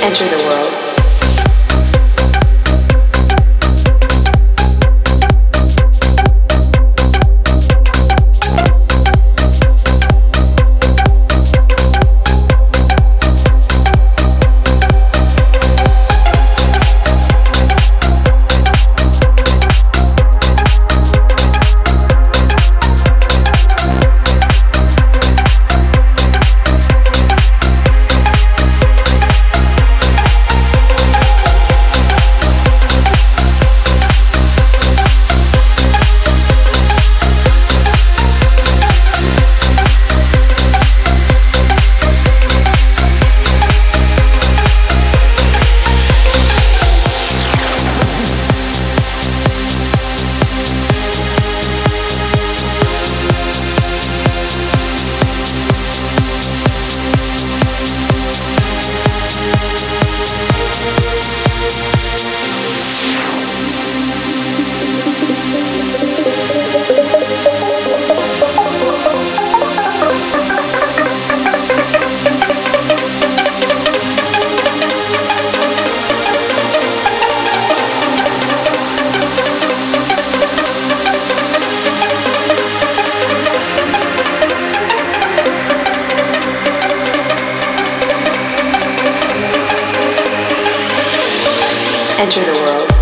Enter the world. Enter the world.